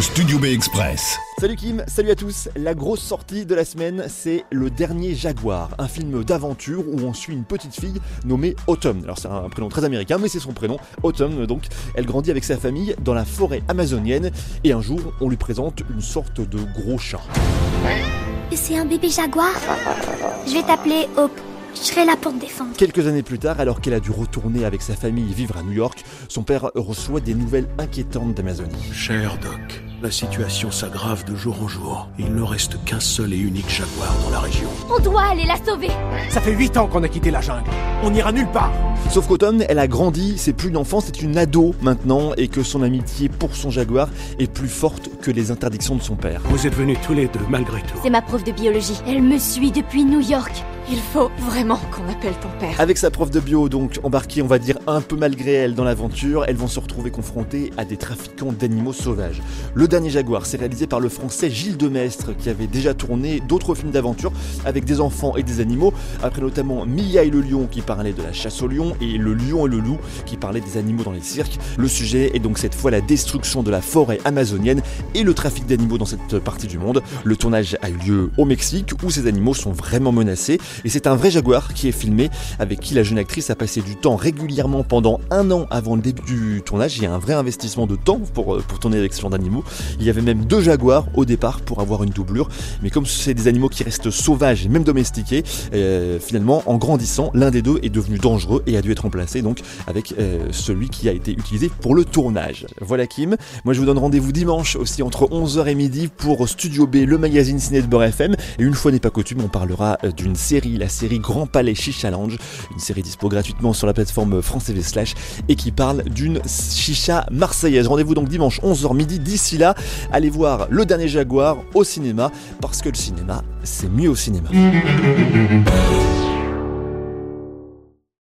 Studio B Express. Salut Kim, salut à tous. La grosse sortie de la semaine, c'est Le Dernier Jaguar, un film d'aventure où on suit une petite fille nommée Autumn. Alors c'est un prénom très américain, mais c'est son prénom, Autumn. Donc elle grandit avec sa famille dans la forêt amazonienne et un jour on lui présente une sorte de gros chat. C'est un bébé jaguar? Je vais t'appeler Hope. Je serai là pour te défendre. Quelques années plus tard, alors qu'elle a dû retourner avec sa famille vivre à New York, son père reçoit des nouvelles inquiétantes d'Amazonie. Cher Doc, la situation s'aggrave de jour en jour. Il ne reste qu'un seul et unique jaguar dans la région. On doit aller la sauver. Ça fait 8 ans qu'on a quitté la jungle. On n'ira nulle part. Sauf qu'Automne, elle a grandi, c'est plus une enfant, c'est une ado maintenant, et que son amitié pour son jaguar est plus forte que les interdictions de son père. Vous êtes venus tous les deux malgré tout. C'est ma prof de biologie. Elle me suit depuis New York. Il faut vraiment qu'on appelle ton père. Avec sa prof de bio, donc embarquée, on va dire un peu malgré elle dans l'aventure, elles vont se retrouver confrontées à des trafiquants d'animaux sauvages. Le dernier Jaguar, c'est réalisé par le français Gilles Demestre, qui avait déjà tourné d'autres films d'aventure avec des enfants et des animaux, après notamment Mia et le lion qui parlait de la chasse au lion et Le lion et le loup qui parlait des animaux dans les cirques. Le sujet est donc cette fois la destruction de la forêt amazonienne et le trafic d'animaux dans cette partie du monde. Le tournage a eu lieu au Mexique où ces animaux sont vraiment menacés et c'est un vrai jaguar qui est filmé, avec qui la jeune actrice a passé du temps régulièrement pendant un an avant le début du tournage. Il y a un vrai investissement de temps pour, pour tourner avec ce genre d'animaux. Il y avait même deux jaguars au départ pour avoir une doublure. Mais comme c'est des animaux qui restent sauvages et même domestiqués, euh, finalement, en grandissant, l'un des deux est devenu dangereux et a dû être remplacé donc avec euh, celui qui a été utilisé pour le tournage. Voilà Kim. Moi je vous donne rendez-vous dimanche aussi entre 11h et midi pour Studio B, le magazine ciné de Beurre FM. Et une fois n'est pas coutume, on parlera euh, d'une la série Grand Palais Chicha Lounge, une série dispo gratuitement sur la plateforme France TV Slash et qui parle d'une chicha marseillaise. Rendez-vous donc dimanche 11h midi. D'ici là, allez voir Le Dernier Jaguar au cinéma parce que le cinéma, c'est mieux au cinéma.